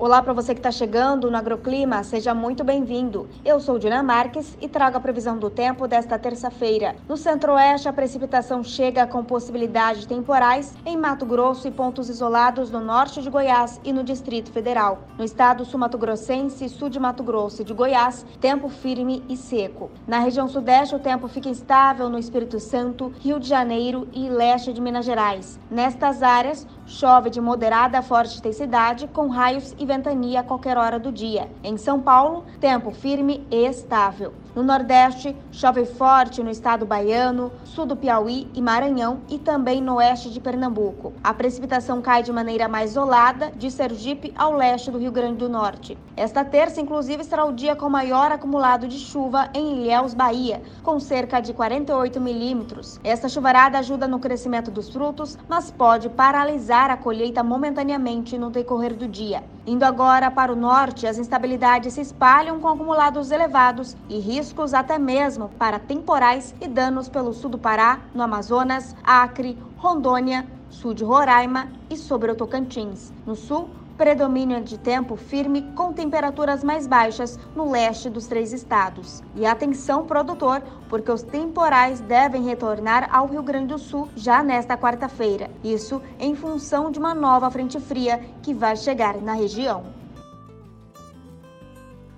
Olá para você que está chegando no Agroclima, seja muito bem-vindo. Eu sou Dina Marques e trago a previsão do tempo desta terça-feira. No centro-oeste, a precipitação chega com possibilidade de temporais em Mato Grosso e pontos isolados no norte de Goiás e no Distrito Federal. No estado sul-mato-grossense sul de Mato Grosso e de Goiás, tempo firme e seco. Na região sudeste, o tempo fica instável no Espírito Santo, Rio de Janeiro e leste de Minas Gerais. Nestas áreas, chove de moderada a forte intensidade com raios e ventania a qualquer hora do dia. Em São Paulo, tempo firme e estável. No Nordeste, chove forte no estado baiano, sul do Piauí e Maranhão e também no oeste de Pernambuco. A precipitação cai de maneira mais isolada de Sergipe ao leste do Rio Grande do Norte. Esta terça, inclusive, será o dia com maior acumulado de chuva em Ilhéus, Bahia, com cerca de 48 milímetros. Esta chuvarada ajuda no crescimento dos frutos, mas pode paralisar a colheita momentaneamente no decorrer do dia. Indo agora para o norte, as instabilidades se espalham com acumulados elevados e riscos até mesmo para temporais e danos pelo sul do Pará, no Amazonas, Acre, Rondônia, sul de Roraima e sobre o Tocantins. No sul, predomínio de tempo firme com temperaturas mais baixas no leste dos três estados. E atenção, produtor, porque os temporais devem retornar ao Rio Grande do Sul já nesta quarta-feira. Isso em função de uma nova frente fria que vai chegar na região.